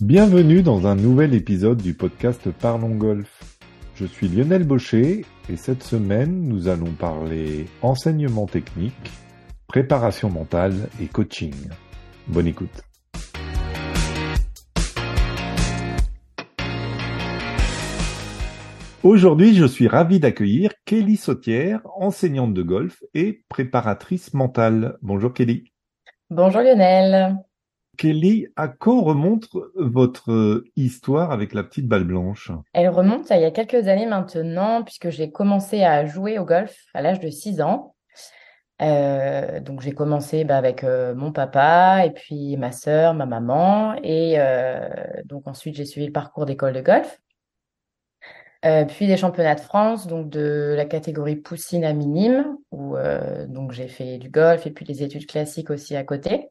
Bienvenue dans un nouvel épisode du podcast Parlons Golf. Je suis Lionel Baucher et cette semaine nous allons parler enseignement technique, préparation mentale et coaching. Bonne écoute. Aujourd'hui, je suis ravi d'accueillir Kelly Sautière, enseignante de golf et préparatrice mentale. Bonjour Kelly. Bonjour Lionel. Kelly, à quand remonte votre histoire avec la petite balle blanche? Elle remonte à il y a quelques années maintenant, puisque j'ai commencé à jouer au golf à l'âge de 6 ans. Euh, donc j'ai commencé bah, avec euh, mon papa et puis ma sœur, ma maman, et euh, donc ensuite j'ai suivi le parcours d'école de golf. Euh, puis des championnats de France, donc de la catégorie poussine à minime, où euh, donc j'ai fait du golf et puis des études classiques aussi à côté.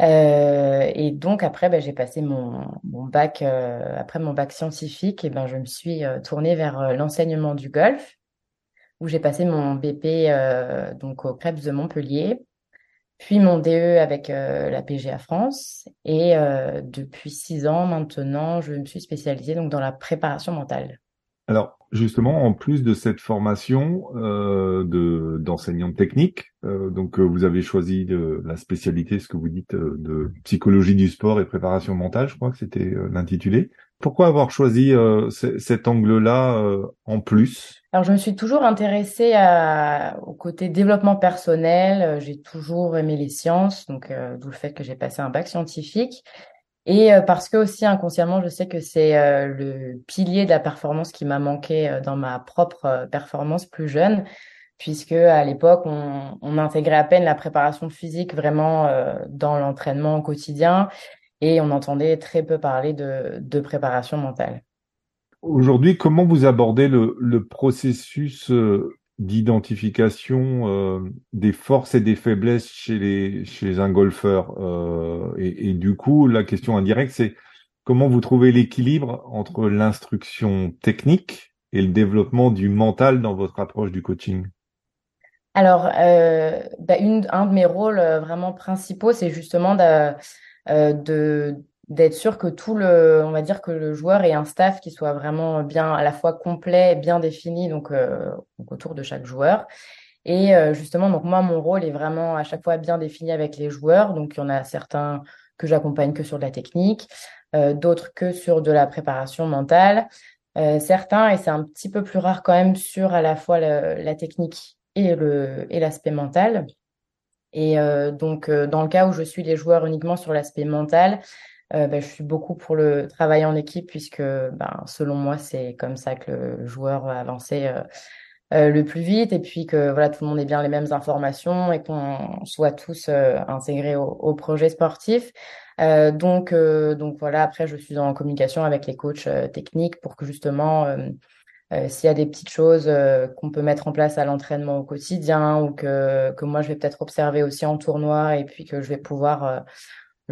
Euh, et donc après, ben, j'ai passé mon, mon bac après mon bac scientifique, et ben je me suis tournée vers l'enseignement du golf, où j'ai passé mon BP donc au Krebs de Montpellier, puis mon DE avec la PGA France, et depuis six ans maintenant, je me suis spécialisée donc dans la préparation mentale. Alors, justement, en plus de cette formation euh, de d'enseignante technique, euh, donc euh, vous avez choisi la spécialité, ce que vous dites, euh, de psychologie du sport et préparation mentale, je crois que c'était l'intitulé. Pourquoi avoir choisi cet angle-là en plus? Alors, je me suis toujours intéressée à, au côté développement personnel. J'ai toujours aimé les sciences, donc d'où le fait que j'ai passé un bac scientifique. Et euh, parce que aussi inconsciemment, je sais que c'est euh, le pilier de la performance qui m'a manqué euh, dans ma propre performance plus jeune, puisque à l'époque, on, on, intégrait à peine la préparation physique vraiment dans l'entraînement au quotidien et on entendait très peu parler de, de préparation mentale. Aujourd'hui, comment vous abordez le, le processus d'identification euh, des forces et des faiblesses chez les chez un golfeur euh, et, et, du coup la question indirecte c'est comment vous trouvez l'équilibre entre l'instruction technique et le développement du mental dans votre approche du coaching? Alors euh, bah une, un de mes rôles euh, vraiment principaux c'est justement de, euh, de d'être sûr que tout le, on va dire que le joueur ait un staff qui soit vraiment bien à la fois complet, bien défini, donc, euh, autour de chaque joueur. Et euh, justement, donc moi, mon rôle est vraiment à chaque fois bien défini avec les joueurs. Donc, il y en a certains que j'accompagne que sur de la technique, euh, d'autres que sur de la préparation mentale, certains, et c'est un petit peu plus rare quand même, sur à la fois la technique et le et l'aspect mental. Et donc, dans le cas où je suis les joueurs uniquement sur l'aspect mental, euh, ben, je suis beaucoup pour le travail en équipe puisque ben, selon moi, c'est comme ça que le joueur va avancer euh, euh, le plus vite et puis que voilà, tout le monde ait bien les mêmes informations et qu'on soit tous intégrés au, projet sportif. donc, donc voilà, après, je suis en communication avec les coachs techniques pour que justement, s'il y a des petites choses qu'on peut mettre en place à l'entraînement au quotidien ou que, que moi, je vais peut-être observer aussi en tournoi et puis que je vais pouvoir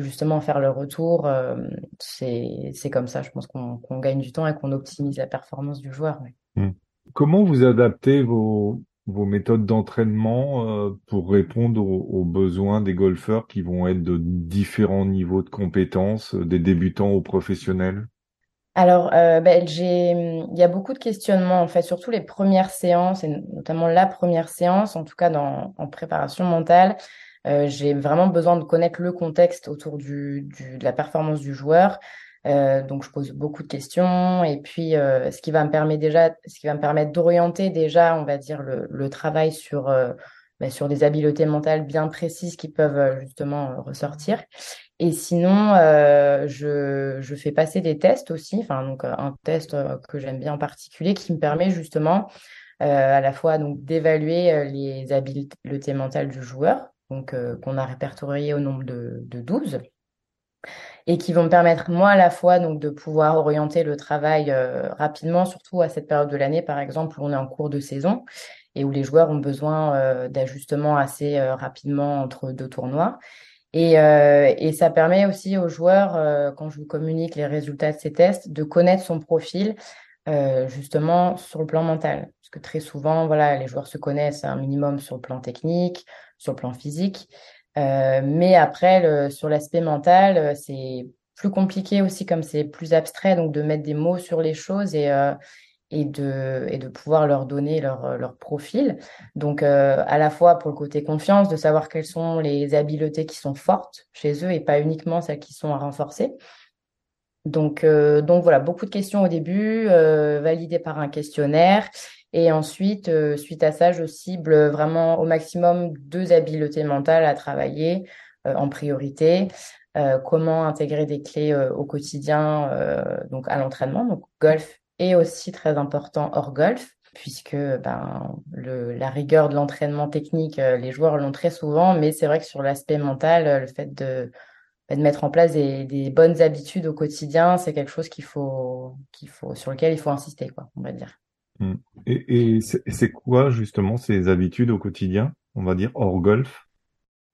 justement faire le retour. Euh, c'est comme ça, je pense qu'on gagne du temps et qu'on optimise la performance du joueur. Mmh. Comment vous adaptez vos, vos méthodes d'entraînement euh, pour répondre aux, besoins des golfeurs qui vont être de différents niveaux de compétences, des débutants aux professionnels? Alors, euh, ben, il y a beaucoup de questionnements en fait, surtout les premières séances et notamment la première séance, en tout cas dans, en préparation mentale. Euh, j'ai vraiment besoin de connaître le contexte autour du, du de la performance du joueur. Euh, donc je pose beaucoup de questions et puis euh, ce qui va me permettre déjà, ce qui va me permettre d'orienter déjà, on va dire le, le travail sur bah, sur des habiletés mentales bien précises qui peuvent justement ressortir. Et sinon, je je fais passer des tests aussi, enfin donc un test que j'aime bien en particulier qui me permet justement à la fois donc d'évaluer les habiletés mentales du joueur donc euh, qu'on a répertorié au nombre de, de 12 et qui vont me permettre moi à la fois donc de pouvoir orienter le travail euh, rapidement, surtout à cette période de l'année par exemple où on est en cours de saison et où les joueurs ont besoin euh, d'ajustements assez rapidement entre deux tournois. Et, et, ça permet aussi aux joueurs, quand je vous communique les résultats de ces tests, de connaître son profil justement sur le plan mental. Parce que très souvent, voilà, les joueurs se connaissent un minimum sur le plan technique, sur le plan physique. Euh, mais après, sur l'aspect mental, euh, c'est plus compliqué aussi comme c'est plus abstrait, donc de mettre des mots sur les choses et, euh, et, de, et de pouvoir leur donner leur, leur profil. Donc à la fois pour le côté confiance, de savoir quelles sont les habiletés qui sont fortes chez eux et pas uniquement celles qui sont à renforcer. Donc, euh, donc voilà, beaucoup de questions au début, validées par un questionnaire. Et ensuite, suite à ça, je cible vraiment au maximum deux habiletés mentales à travailler en priorité. Euh, comment intégrer des clés euh, au quotidien, euh, donc à l'entraînement, donc golf est aussi très important hors golf puisque ben, la rigueur de l'entraînement technique, les joueurs l'ont très souvent, mais c'est vrai que sur l'aspect mental, le fait de, de mettre en place des, des, bonnes habitudes au quotidien, c'est quelque chose qu'il faut, qu'il faut, sur lequel il faut insister, quoi, on va dire. Mmh. Et, et c'est quoi justement ces habitudes au quotidien, on va dire hors golf?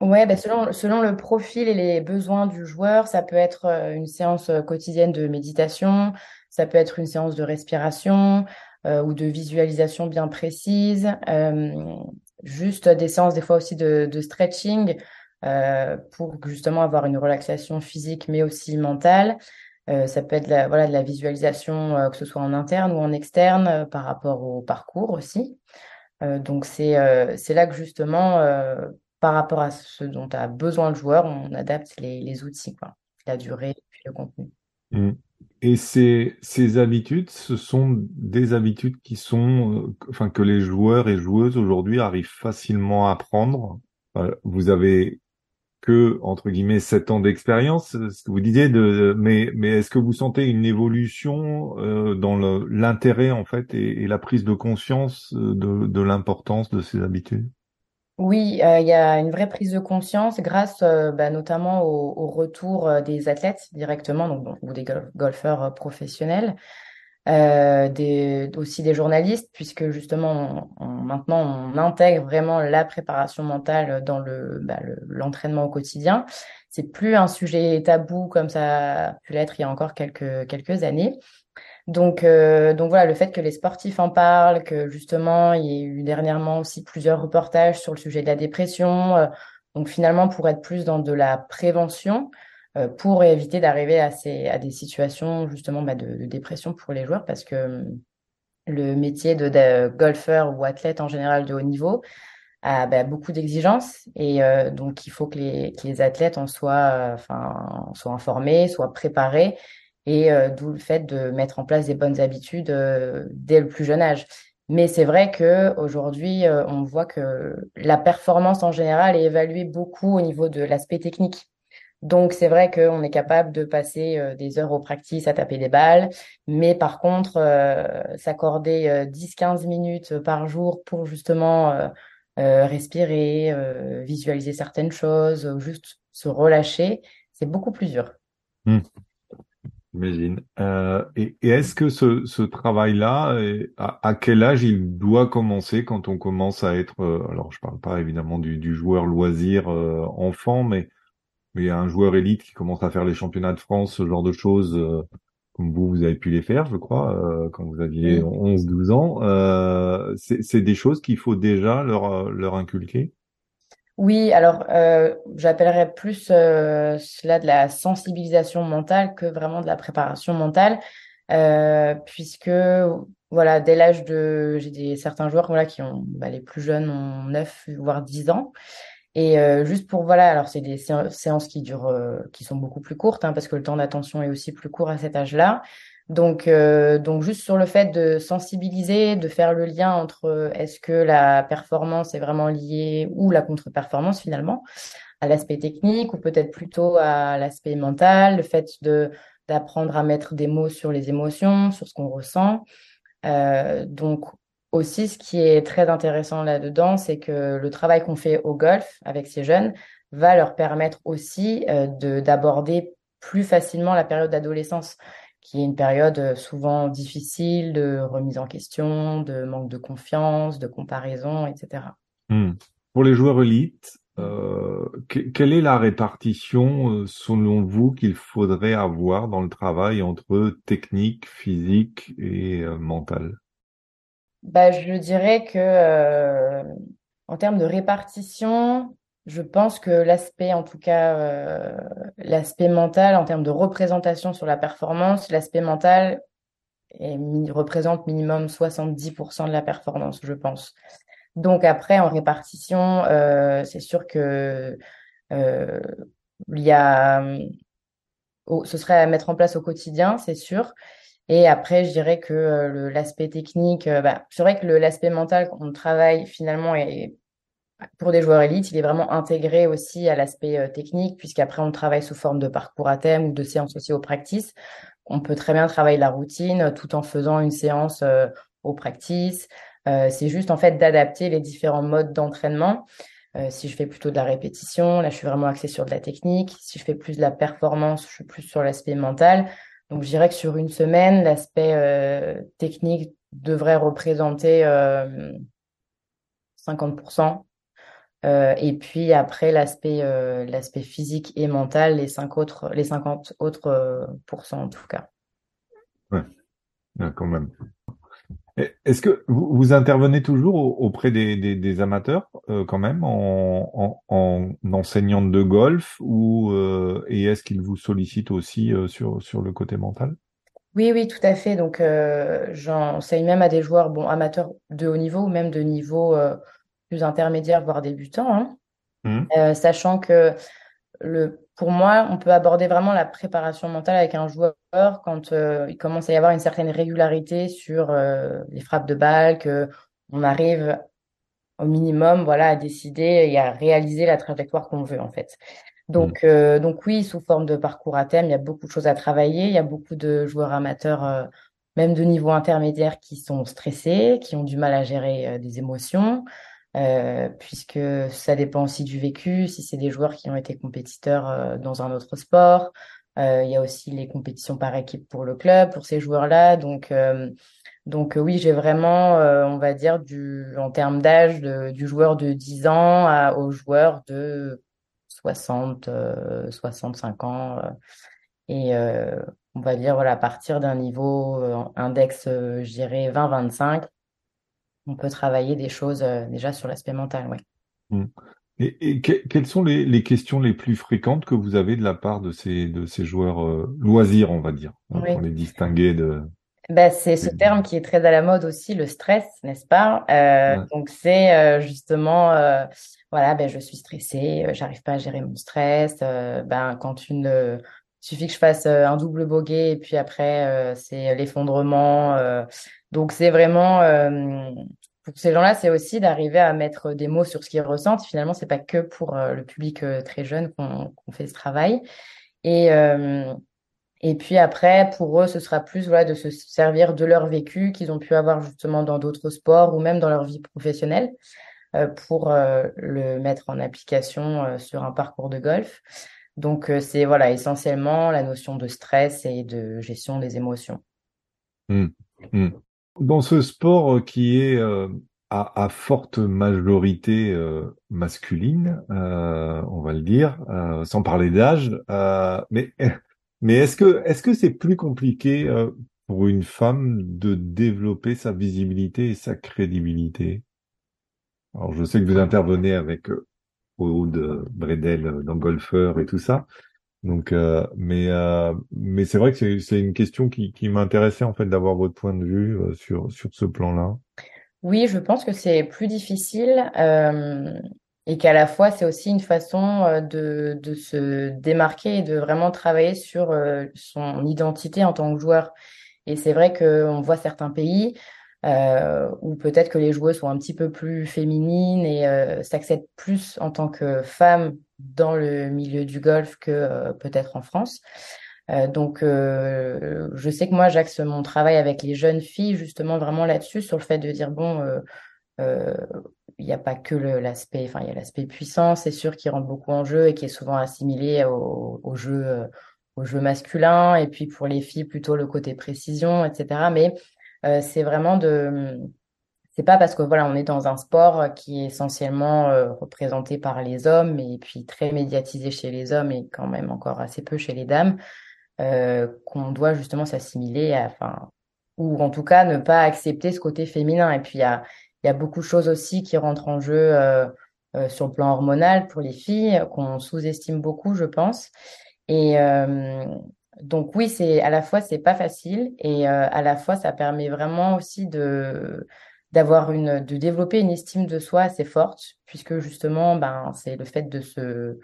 Ouais, bah selon, selon le profil et les besoins du joueur, ça peut être euh, une séance euh, quotidienne de méditation, ça peut être une séance de respiration euh, ou de visualisation bien précise, juste des séances des fois aussi de, de stretching pour justement avoir une relaxation physique mais aussi mentale. ça peut être voilà, de la visualisation, que ce soit en interne ou en externe, par rapport au parcours aussi. donc c'est là que justement par rapport à ce dont a besoin le joueur, on adapte les, outils. La durée et puis le contenu. Mmh. Et ces, ces habitudes, ce sont des habitudes qui sont, euh, enfin, que les joueurs et joueuses aujourd'hui arrivent facilement à prendre. Vous avez que, entre guillemets, sept ans d'expérience, ce que vous disiez, de, mais, mais est-ce que vous sentez une évolution euh, dans l'intérêt, en fait, et, la prise de conscience euh, de, l'importance de ces habitudes? Oui, euh, il y a une vraie prise de conscience grâce euh, bah, notamment au, retour euh, des athlètes directement, ou des golfeurs professionnels, des, aussi des journalistes, puisque justement maintenant on intègre vraiment la préparation mentale dans le, bah, l'entraînement au quotidien. C'est plus un sujet tabou comme ça a pu l'être il y a encore quelques quelques années. Donc, euh, donc voilà, le fait que les sportifs en parlent, que justement, il y a eu dernièrement aussi plusieurs reportages sur le sujet de la dépression. Euh, donc finalement, pour être plus dans de la prévention, euh, pour éviter d'arriver à, des situations justement bah, de, dépression pour les joueurs, parce que hum, le métier de, golfeur ou athlète en général de haut niveau a bah, beaucoup d'exigences et euh, donc il faut que les, athlètes en soient, informés, soient préparés et euh, d'où le fait de mettre en place des bonnes habitudes euh, dès le plus jeune âge. Mais c'est vrai que aujourd'hui, euh, on voit que la performance en général est évaluée beaucoup au niveau de l'aspect technique. Donc c'est vrai qu'on est capable de passer des heures au practice à taper des balles, mais par contre, s'accorder 10-15 minutes par jour pour justement respirer, visualiser certaines choses, juste se relâcher, c'est beaucoup plus dur. Mmh. J'imagine. Euh, et, est-ce que ce, ce travail-là, à, à, quel âge il doit commencer quand on commence à être, euh, alors je parle pas évidemment du, du joueur loisir euh, enfant, mais mais il y a un joueur élite qui commence à faire les championnats de France, ce genre de choses, euh, comme vous, vous avez pu les faire, je crois, euh, quand vous aviez 11-12 ans. c'est des choses qu'il faut déjà leur, leur inculquer? Oui, alors euh, j'appellerais plus euh, cela de la sensibilisation mentale que vraiment de la préparation mentale, euh, puisque voilà, dès l'âge de, j'ai certains joueurs voilà qui ont, bah, les plus jeunes ont 9 voire 10 ans, et euh, juste pour voilà, alors c'est des séances qui durent, euh, qui sont beaucoup plus courtes, hein, parce que le temps d'attention est aussi plus court à cet âge-là. Donc, euh, donc juste sur le fait de sensibiliser, de faire le lien entre euh, est-ce que la performance est vraiment liée ou la contre-performance finalement à l'aspect technique ou peut-être plutôt à l'aspect mental, le fait de d'apprendre à mettre des mots sur les émotions, sur ce qu'on ressent. Euh, donc aussi, ce qui est très intéressant là-dedans, c'est que le travail qu'on fait au golf avec ces jeunes va leur permettre aussi euh, de d'aborder plus facilement la période d'adolescence qui est une période euh, souvent difficile de remise en question, de manque de confiance, de comparaison, etc. Hmm. Pour les joueurs élites, euh, quelle est la répartition, selon vous, qu'il faudrait avoir dans le travail entre technique, physique et euh, mental? Bah, Je dirais que en termes de répartition, je pense que l'aspect, en tout cas, euh, l'aspect mental en termes de représentation sur la performance, l'aspect mental représente minimum 70% de la performance, je pense. Donc après, en répartition, euh, c'est sûr que euh, il y a, ce serait à mettre en place au quotidien, c'est sûr. Et après, je dirais que l'aspect technique, bah, c'est vrai que l'aspect mental, quand on travaille finalement et pour des joueurs élites, il est vraiment intégré aussi à l'aspect euh, technique, puisqu'après on travaille sous forme de parcours à thème ou de séances aussi au practice. On peut très bien travailler la routine euh, tout en faisant une séance euh, au practice. c'est juste en fait d'adapter les différents modes d'entraînement. si je fais plutôt de la répétition, là je suis vraiment axée sur de la technique. Si je fais plus de la performance, je suis plus sur l'aspect mental. Donc je dirais que sur une semaine, l'aspect technique devrait représenter 50% euh, et puis après, l'aspect euh, physique et mental, les, cinq autres, les 50 autres euh, pourcents en tout cas. Ouais, quand même. Est-ce que vous, vous, intervenez toujours auprès des, des, des amateurs quand même en, en, en, enseignante de golf ou et est-ce qu'ils vous sollicitent aussi sur, sur le côté mental? Oui, oui, tout à fait. Donc j'enseigne même à des joueurs bon amateurs de haut niveau ou même de niveau plus intermédiaires, voire débutants, hein. mmh. euh, sachant que le, pour moi, on peut aborder vraiment la préparation mentale avec un joueur quand euh, il commence à y avoir une certaine régularité sur euh, les frappes de balle, que on arrive au minimum, voilà, à décider et à réaliser la trajectoire qu'on veut en fait. Donc, mmh. donc oui, sous forme de parcours à thème, il y a beaucoup de choses à travailler. Il y a beaucoup de joueurs amateurs, même de niveau intermédiaire, qui sont stressés, qui ont du mal à gérer des émotions. Euh, puisque ça dépend aussi du vécu, si c'est des joueurs qui ont été compétiteurs euh, dans un autre sport. Euh, il y a aussi les compétitions par équipe pour le club, pour ces joueurs-là. Donc, donc oui, j'ai vraiment, on va dire, du, en termes d'âge, du joueur de 10 ans à, au joueur de 60, 65 ans. et on va dire, voilà, à partir d'un niveau index, je dirais 20-25, on peut travailler des choses euh, déjà sur l'aspect mental, ouais. Mmh. Et, quelles sont les, questions les plus fréquentes que vous avez de la part de ces, de ces joueurs euh, loisirs, on va dire, hein, pour les distinguer de... Bah, c'est ce terme qui est très à la mode aussi, le stress, n'est-ce pas? Euh, Donc c'est justement, voilà, ben je suis stressée, j'arrive pas à gérer mon stress. ben quand une, suffit que je fasse un double bogey et puis après c'est l'effondrement. Donc c'est vraiment pour ces gens-là, c'est aussi d'arriver à mettre des mots sur ce qu'ils ressentent. Finalement, c'est pas que pour euh, le public euh, très jeune qu'on fait ce travail. Et euh, et puis après, pour eux, ce sera plus voilà de se servir de leur vécu qu'ils ont pu avoir justement dans d'autres sports ou même dans leur vie professionnelle pour le mettre en application sur un parcours de golf. Donc c'est voilà essentiellement la notion de stress et de gestion des émotions. Mmh. Mmh. Dans ce sport qui est euh, à, à, forte majorité euh, masculine, euh, on va le dire, sans parler d'âge, mais mais est-ce que est-ce que c'est plus compliqué pour une femme de développer sa visibilité et sa crédibilité? Alors je sais que vous intervenez avec Aude Bredel dans Golfeur et tout ça, donc, euh, mais euh, mais c'est vrai que c'est une question qui, qui m'intéressait en fait d'avoir votre point de vue euh, sur sur ce plan-là. Oui, je pense que c'est plus difficile et qu'à la fois c'est aussi une façon de de se démarquer et de vraiment travailler sur son identité en tant que joueur. Et c'est vrai qu'on voit certains pays euh, où peut-être que les joueuses sont un petit peu plus féminines et euh, s'acceptent plus en tant que femmes dans le milieu du golf que euh, peut-être en France. Euh, donc, euh, je sais que moi, j'axe mon travail avec les jeunes filles justement vraiment là-dessus, sur le fait de dire bon, il n'y a pas que l'aspect, enfin, il y a l'aspect puissant, c'est sûr, qui rentre beaucoup en jeu et qui est souvent assimilé au, au jeu, au jeu masculin, et puis pour les filles plutôt le côté précision, etc. Mais euh, c'est vraiment de c'est pas parce que voilà, on est dans un sport qui est essentiellement euh, représenté par les hommes et puis très médiatisé chez les hommes et quand même encore assez peu chez les dames, euh, qu'on doit justement s'assimiler enfin, ou en tout cas ne pas accepter ce côté féminin. Et puis il y a, il y a beaucoup de choses aussi qui rentrent en jeu sur le plan hormonal pour les filles qu'on sous-estime beaucoup, je pense. Et donc oui, c'est à la fois c'est pas facile et à la fois ça permet vraiment aussi de d'avoir une de développer une estime de soi assez forte puisque justement ben c'est le fait de se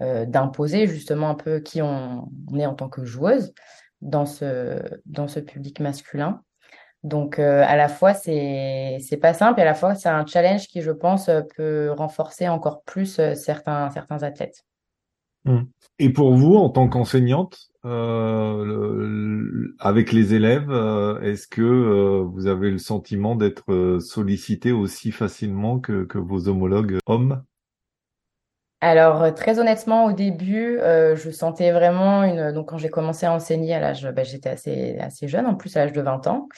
d'imposer justement un peu qui on, est en tant que joueuse dans ce dans ce public masculin. Donc, euh, à la fois, c'est c'est pas simple, et à la fois, c'est un challenge qui, je pense, euh, peut renforcer encore plus euh, certains certains athlètes. Mmh. Et pour vous, en tant qu'enseignante, euh, avec les élèves, est-ce que vous avez le sentiment d'être sollicité aussi facilement que, vos homologues hommes? Alors très honnêtement, au début, je sentais vraiment une. Donc quand j'ai commencé à enseigner à l'âge, bah, j'étais assez assez jeune, en plus à l'âge de 20 ans.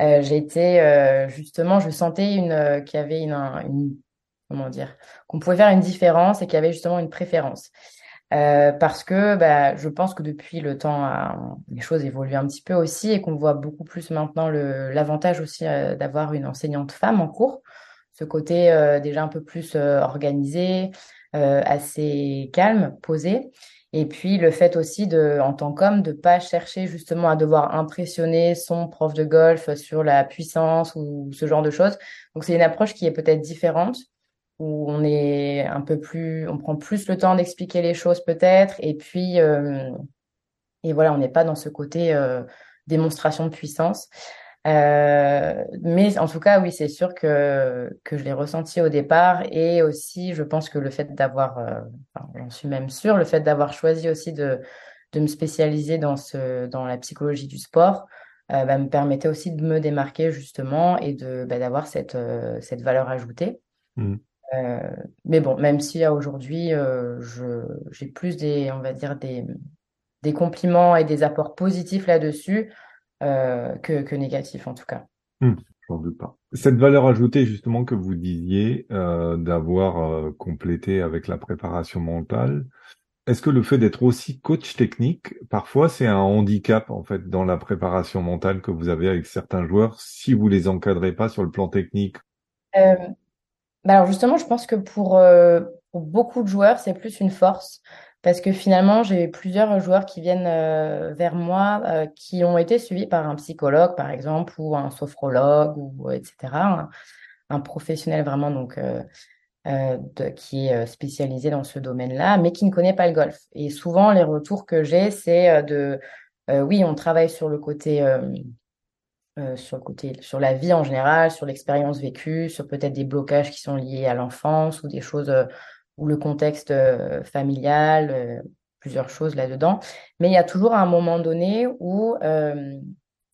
Euh, euh, justement, je sentais une euh, qu'il y avait une comment dire, qu'on pouvait faire une différence et qu'il y avait justement une préférence. Euh, parce que bah, je pense que depuis le temps, les choses évoluent un petit peu aussi et qu'on voit beaucoup plus maintenant l'avantage aussi d'avoir une enseignante femme en cours. Ce côté déjà un peu plus organisé, assez calme, posé. Et puis le fait aussi de, en tant qu'homme, de pas chercher justement à devoir impressionner son prof de golf sur la puissance ou ce genre de choses. Donc c'est une approche qui est peut-être différente où on est un peu plus, on prend plus le temps d'expliquer les choses peut-être. Et puis euh, et voilà, on n'est pas dans ce côté euh, démonstration de puissance. Euh, mais en tout cas, oui, c'est sûr que, que je l'ai ressenti au départ. Et aussi, je pense que le fait d'avoir, euh, enfin, j'en suis même sûre, le fait d'avoir choisi aussi de, de me spécialiser dans, ce, dans la psychologie du sport, euh, bah, me permettait aussi de me démarquer justement et de bah, d'avoir cette, euh, cette valeur ajoutée. Mmh. Euh, mais bon, même si aujourd'hui, je, j'ai plus des, on va dire, des, des compliments et des apports positifs là-dessus, euh, que, que négatif en tout cas. Hum, J'en doute pas. Cette valeur ajoutée justement que vous disiez euh, d'avoir euh, complété avec la préparation mentale, est-ce que le fait d'être aussi coach technique, parfois c'est un handicap en fait dans la préparation mentale que vous avez avec certains joueurs si vous les encadrez pas sur le plan technique? Euh, bah Alors justement, je pense que pour, euh, pour beaucoup de joueurs, c'est plus une force parce que finalement, j'ai plusieurs joueurs qui viennent euh, vers moi euh, qui ont été suivis par un psychologue, par exemple, ou un sophrologue, ou etc. Un, professionnel vraiment donc qui est spécialisé dans ce domaine-là, mais qui ne connaît pas le golf. Et souvent, les retours que j'ai, c'est de oui, on travaille sur le côté sur le côté, sur la vie en général, sur l'expérience vécue, sur peut-être des blocages qui sont liés à l'enfance ou des choses ou le contexte euh, familial, euh, plusieurs choses là-dedans. Mais il y a toujours un moment donné où euh,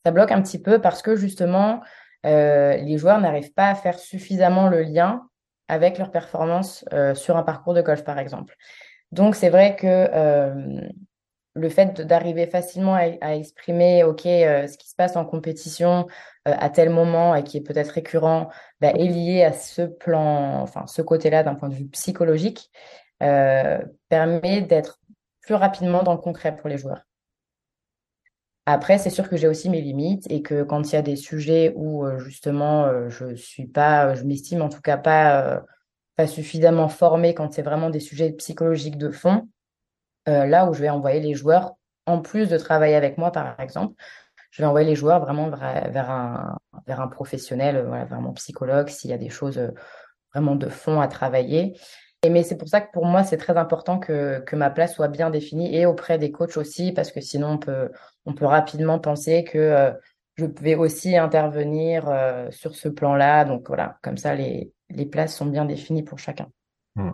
ça bloque un petit peu parce que justement, les joueurs n'arrivent pas à faire suffisamment le lien avec leur performance sur un parcours de golf, par exemple. Donc, c'est vrai que le fait d'arriver facilement à, exprimer ok euh, ce qui se passe en compétition euh, à tel moment et qui est peut-être récurrent bah, est lié à ce plan enfin ce côté-là d'un point de vue psychologique euh, permet d'être plus rapidement dans le concret pour les joueurs. Après, c'est sûr que j'ai aussi mes limites et que quand il y a des sujets où justement je suis pas, je m'estime en tout cas pas pas suffisamment formée quand c'est vraiment des sujets psychologiques de fond, euh, là où je vais envoyer les joueurs, en plus de travailler avec moi, par exemple, je vais envoyer les joueurs vraiment vers, un, vers un professionnel, euh, voilà, vraiment psychologue, s'il y a des choses euh, vraiment de fond à travailler. Et, mais c'est pour ça que pour moi, c'est très important que, ma place soit bien définie et auprès des coachs aussi, parce que sinon, on peut, on peut rapidement penser que je vais aussi intervenir sur ce plan-là. Donc voilà, comme ça, les, les places sont bien définies pour chacun. Mmh.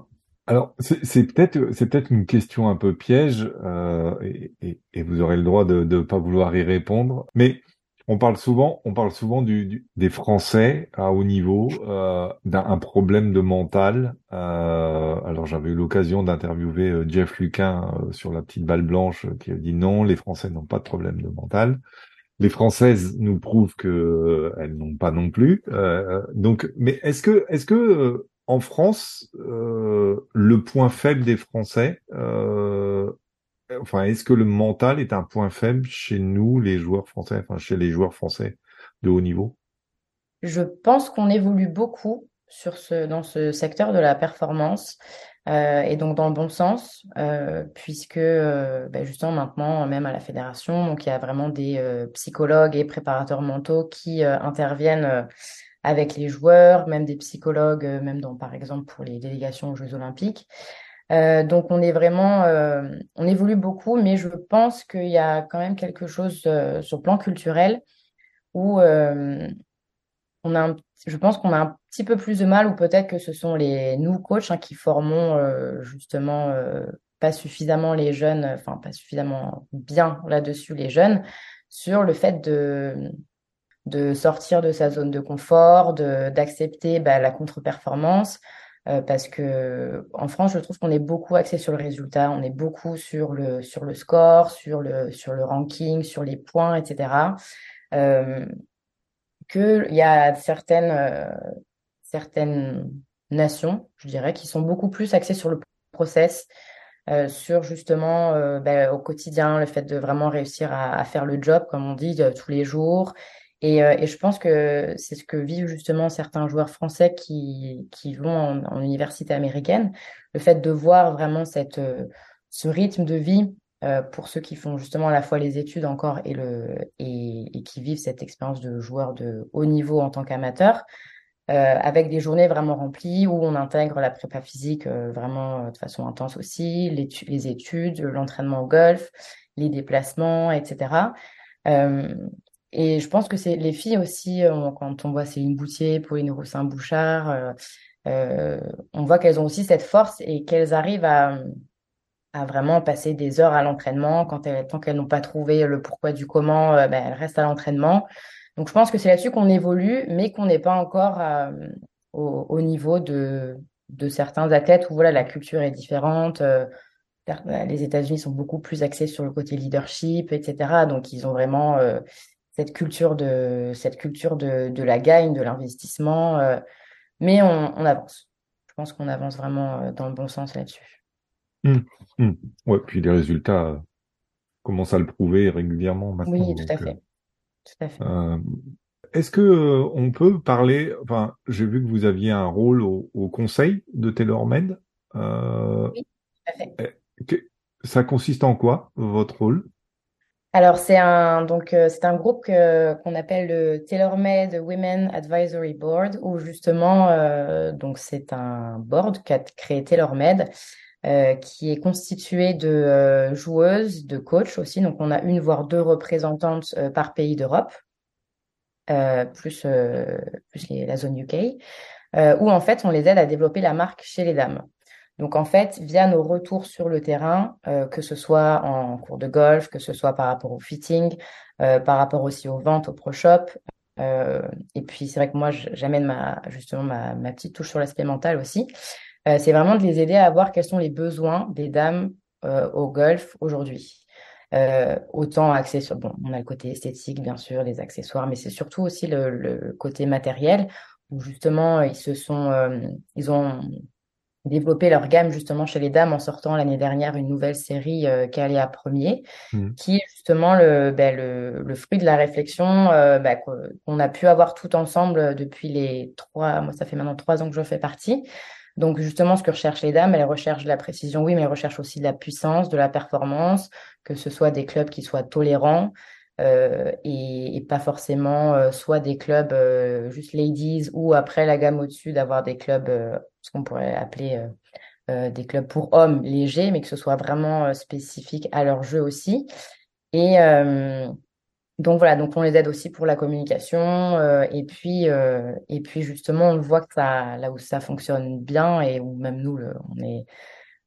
Alors, c'est peut-être c'est peut-être une question un peu piège, euh, et, et, vous aurez le droit de ne pas vouloir y répondre. Mais on parle souvent, on parle souvent du, des Français à haut niveau euh, d'un problème de mental. Euh, alors, j'avais eu l'occasion d'interviewer euh, Jeff Luquin euh, sur la petite balle blanche, qui a dit non, les Français n'ont pas de problème de mental. Les Françaises nous prouvent que elles n'ont pas non plus. donc, mais est-ce que est-ce que en France, euh, le point faible des Français, euh, enfin, est-ce que le mental est un point faible chez nous, les joueurs français, enfin, chez les joueurs français de haut niveau? Je pense qu'on évolue beaucoup sur ce, dans ce secteur de la performance euh, et donc dans le bon sens, puisque ben justement maintenant, même à la fédération, donc il y a vraiment des psychologues et préparateurs mentaux qui interviennent avec les joueurs, même des psychologues, même dans par exemple pour les délégations aux Jeux Olympiques. donc on est vraiment, on évolue beaucoup, mais je pense qu'il y a quand même quelque chose sur le plan culturel où on a un, je pense qu'on a un petit peu plus de mal, ou peut-être que ce sont les nous coachs hein, qui formons euh, justement euh, pas suffisamment les jeunes, enfin pas suffisamment bien là-dessus les jeunes, sur le fait de de sortir de sa zone de confort, de d'accepter bah, la contre-performance, euh, parce que en France, je trouve qu'on est beaucoup axé sur le résultat, on est beaucoup sur le sur le score, sur le sur le ranking, sur les points, etc. Euh, qu'il y a certaines, euh, certaines nations, je dirais, qui sont beaucoup plus axées sur le process, euh, sur justement ben, au quotidien, le fait de vraiment réussir à faire le job, comme on dit, tous les jours. Et, euh, et, je pense que c'est ce que vivent justement certains joueurs français qui, qui vont en, en université américaine, le fait de voir vraiment cette, euh, ce rythme de vie euh, pour ceux qui font justement à la fois les études encore et, le, et, et qui vivent cette expérience de joueur de haut niveau en tant qu'amateur, euh, avec des journées vraiment remplies où on intègre la prépa physique euh, vraiment euh, de façon intense aussi, les, les études, l'entraînement au golf, les déplacements, etc. Euh, et je pense que c'est les filles aussi, quand on voit Céline Boutier, Pauline Roussin-Bouchard, on voit qu'elles ont aussi cette force et qu'elles arrivent à vraiment passer des heures à l'entraînement. Quand elles, tant qu'elles n'ont pas trouvé le pourquoi du comment, euh, ben, elles restent à l'entraînement. Donc je pense que c'est là-dessus qu'on évolue, mais qu'on n'est pas encore euh, au, au, niveau de, certains athlètes où voilà la culture est différente. Euh, les États-Unis sont beaucoup plus axés sur le côté leadership, etc. Donc ils ont vraiment euh, cette culture de cette culture de, de la gagne, de l'investissement. Euh, mais on, on avance. Je pense qu'on avance vraiment dans le bon sens là-dessus. Mmh, mmh. Ouais, puis les résultats euh, commencent à le prouver régulièrement maintenant. Oui, tout à donc, euh, fait. Tout à fait. euh, est-ce que euh, on peut parler, enfin, j'ai vu que vous aviez un rôle au, au conseil de TaylorMade. Euh, Oui, tout à fait. eh, que- ça consiste en quoi, votre rôle? Alors, c'est un, donc, euh, c'est un groupe qu'on appelle le TaylorMade Women Advisory Board, où justement, euh, donc, c'est un board qu'a créé TaylorMade, euh, qui est constitué de euh, joueuses, de coachs aussi. Donc, on a une, voire deux représentantes par pays d'Europe, plus, la zone UK, où en fait, on les aide à développer la marque chez les dames. Donc en fait, via nos retours sur le terrain, euh, que ce soit en cours de golf, que ce soit par rapport au fitting, euh, par rapport aussi aux ventes, au pro shop, euh, et puis c'est vrai que moi j'amène ma justement ma, petite touche sur l'aspect mental aussi. C'est vraiment de les aider à voir quels sont les besoins des dames au golf aujourd'hui. Autant axé sur bon, on a le côté esthétique bien sûr, les accessoires, mais c'est surtout aussi le, le côté matériel où justement ils se sont ils ont développer leur gamme justement chez les dames en sortant l'année dernière une nouvelle série euh, Calia Premier, Mmh. qui est justement le, ben, le, le fruit de la réflexion euh, ben, qu'on qu'on a pu avoir tout ensemble depuis les trois, moi ça fait maintenant trois ans que je fais partie. Donc justement, ce que recherchent les dames, elles recherchent de la précision, oui, mais elles recherchent aussi de la puissance, de la performance, que ce soit des clubs qui soient tolérants, euh, et, pas forcément euh, soit des clubs euh, juste ladies ou après la gamme au-dessus d'avoir des clubs euh, ce qu'on pourrait appeler des clubs pour hommes légers mais que ce soit vraiment spécifique à leur jeu aussi. Et donc voilà donc on les aide aussi pour la communication et puis et puis justement on voit que ça là où ça fonctionne bien et où même nous on est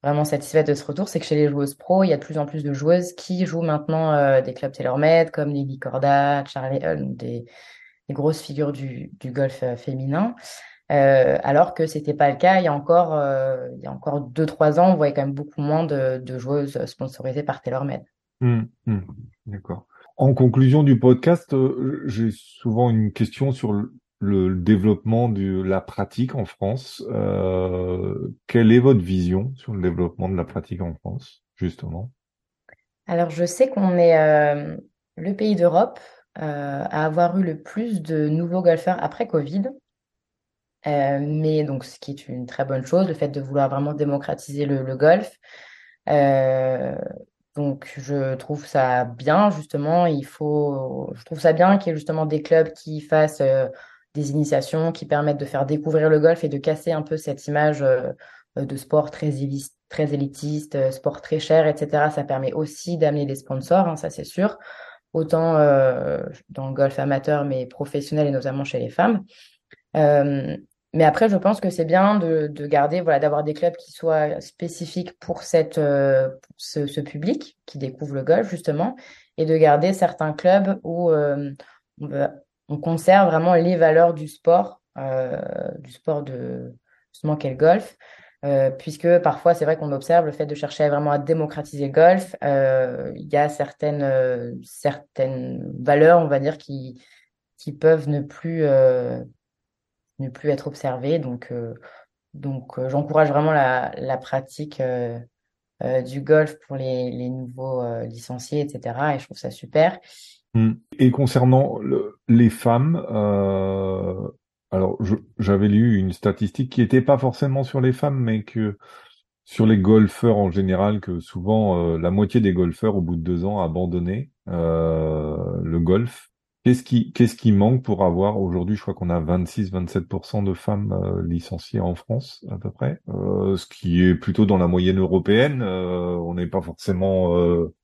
vraiment satisfaite de ce retour, c'est que chez les joueuses pro, il y a de plus en plus de joueuses qui jouent maintenant euh, des clubs TaylorMade comme Lily Corda, Charlie Hull, des, grosses figures du, golf euh, féminin. Euh, alors que c'était pas le cas il y a encore euh, il y a encore deux trois ans, on voyait quand même beaucoup moins de, joueuses sponsorisées par TaylorMade. Mmh, mmh. D'accord. En conclusion du podcast, j'ai souvent une question sur le développement de la pratique en France. Euh, quelle est votre vision sur le développement de la pratique en France, justement? Alors je sais qu'on est euh, le pays d'Europe euh, à avoir eu le plus de nouveaux golfeurs après Covid. mais donc, ce qui est une très bonne chose, le fait de vouloir vraiment démocratiser le, golf. donc, je trouve ça bien, justement. Il faut, je trouve ça bien qu'il y ait justement des clubs qui fassent des initiations, qui permettent de faire découvrir le golf et de casser un peu cette image de sport très, très élitiste, sport très cher, etc. Ça permet aussi d'amener des sponsors, hein, ça c'est sûr autant euh, dans le golf amateur, mais professionnel et notamment chez les femmes. Euh, mais après, je pense que c'est bien de, de, garder, voilà, d'avoir des clubs qui soient spécifiques pour euh, ce, public qui découvre le golf justement, et de garder certains clubs où euh, on, on, conserve vraiment les valeurs du sport, euh, du sport de justement quel golf, euh, puisque parfois c'est vrai qu'on observe le fait de chercher vraiment à démocratiser le golf. Euh, il y a certaines certaines valeurs, on va dire, qui qui peuvent ne plus ne plus être observées. Donc donc j'encourage vraiment la la pratique du golf pour les les nouveaux licenciés, etc. Et je trouve ça super. Mmh. Et concernant le, les femmes, alors, j'avais lu une statistique qui n'était pas forcément sur les femmes, mais que sur les golfeurs en général, que souvent euh, la moitié des golfeurs, au bout de deux ans, abandonné euh, le golf. Qu'est-ce qui, qui manque pour avoir aujourd'hui, je crois qu'on a 26-27% de femmes euh, licenciées en France à peu près, ce qui est plutôt dans la moyenne européenne. on n'est pas forcément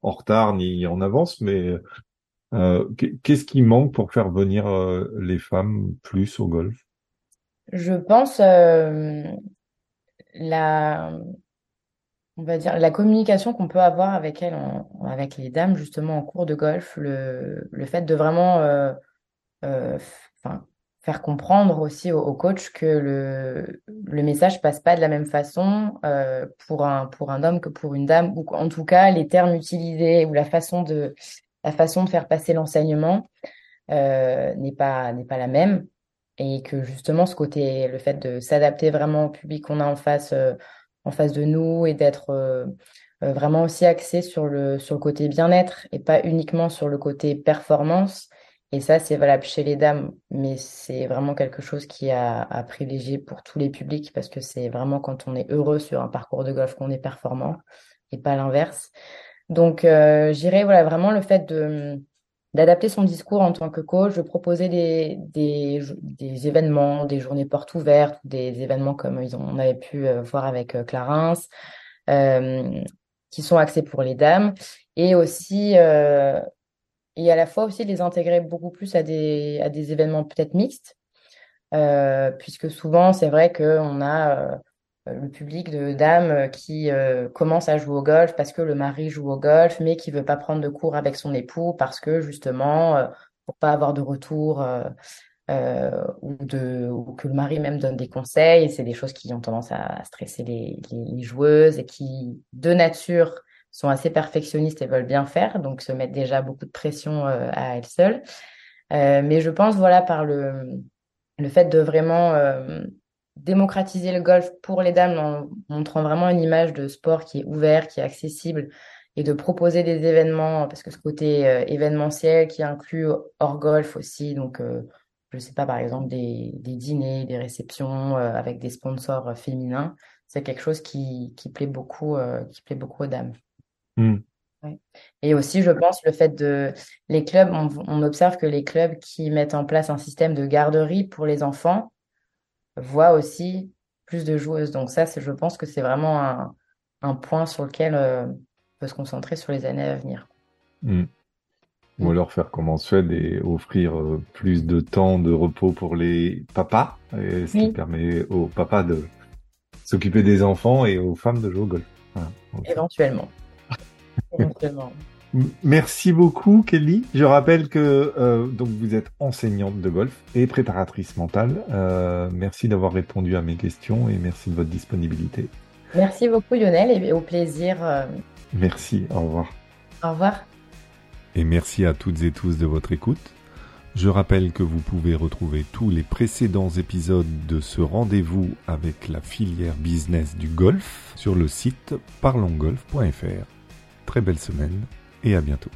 en retard ni en avance, mais euh, qu'est-ce qui manque pour faire venir euh, les femmes plus au golf? Je pense euh, la, on va dire la communication qu'on peut avoir avec elles, avec les dames justement en cours de golf, le, le fait de vraiment faire comprendre aussi au, coach que le, le message passe pas de la même façon pour un pour un homme que pour une dame ou en tout cas les termes utilisés ou la façon de la façon de faire passer l'enseignement euh, n'est pas n'est pas la même. Et que justement ce côté le fait de s'adapter vraiment au public qu'on a en face euh, en face de nous et d'être euh, vraiment aussi axé sur le sur le côté bien-être et pas uniquement sur le côté performance et ça c'est valable chez les dames. Mais c'est vraiment quelque chose qui à, à privilégier pour tous les publics parce que c'est vraiment quand on est heureux sur un parcours de golf qu'on est performant et pas l'inverse donc, euh, j'irais voilà, vraiment le fait de d'adapter son discours en tant que coach, de proposer des, des, événements, des journées portes ouvertes, des événements comme ils ont, on avait pu euh, voir avec euh, Clarence, euh, qui sont axés pour les dames, et aussi et à la fois aussi les intégrer beaucoup plus à des à des événements peut-être mixtes, puisque souvent c'est vrai qu'on a le public de dames euh, qui euh, commence à jouer au golf parce que le mari joue au golf, mais qui veut pas prendre de cours avec son époux parce que justement, euh, pour pas avoir de retour euh, ou, de, ou que le mari même donne des conseils. C'est des choses qui ont tendance à stresser les, les, joueuses et qui, de nature, sont assez perfectionnistes et veulent bien faire, donc se mettent déjà beaucoup de pression à elles seules. mais je pense, voilà, par le, le fait de vraiment démocratiser le golf pour les dames en montrant vraiment une image de sport qui est ouvert, qui est accessible et de proposer des événements parce que ce côté euh, événementiel qui inclut hors golf aussi donc euh, je sais pas par exemple des, des dîners, des réceptions euh, avec des sponsors féminins, c'est quelque chose qui, qui plaît beaucoup qui plaît beaucoup aux dames. Mmh. Et aussi, je pense, le fait de les clubs, on, on, observe que les clubs qui mettent en place un système de garderie pour les enfants voit aussi plus de joueuses. Donc ça, je pense que c'est vraiment un, un, point sur lequel euh, on peut se concentrer sur les années à venir. Mmh. Ou alors faire comme en Suède et offrir euh, plus de temps de repos pour les papas, et ce qui permet aux papas de s'occuper des enfants et aux femmes de jouer au golf. Éventuellement. Éventuellement. Merci beaucoup, Kelly. Je rappelle que euh, donc vous êtes enseignante de golf et préparatrice mentale. Euh, merci d'avoir répondu à mes questions et merci de votre disponibilité. Merci beaucoup, Lionel, et au plaisir. Euh... Merci. Au revoir. Au revoir. Et merci à toutes et tous de votre écoute. Je rappelle que vous pouvez retrouver tous les précédents épisodes de ce rendez-vous avec la filière business du golf sur le site parlongolf.fr. Très belle semaine et à bientôt.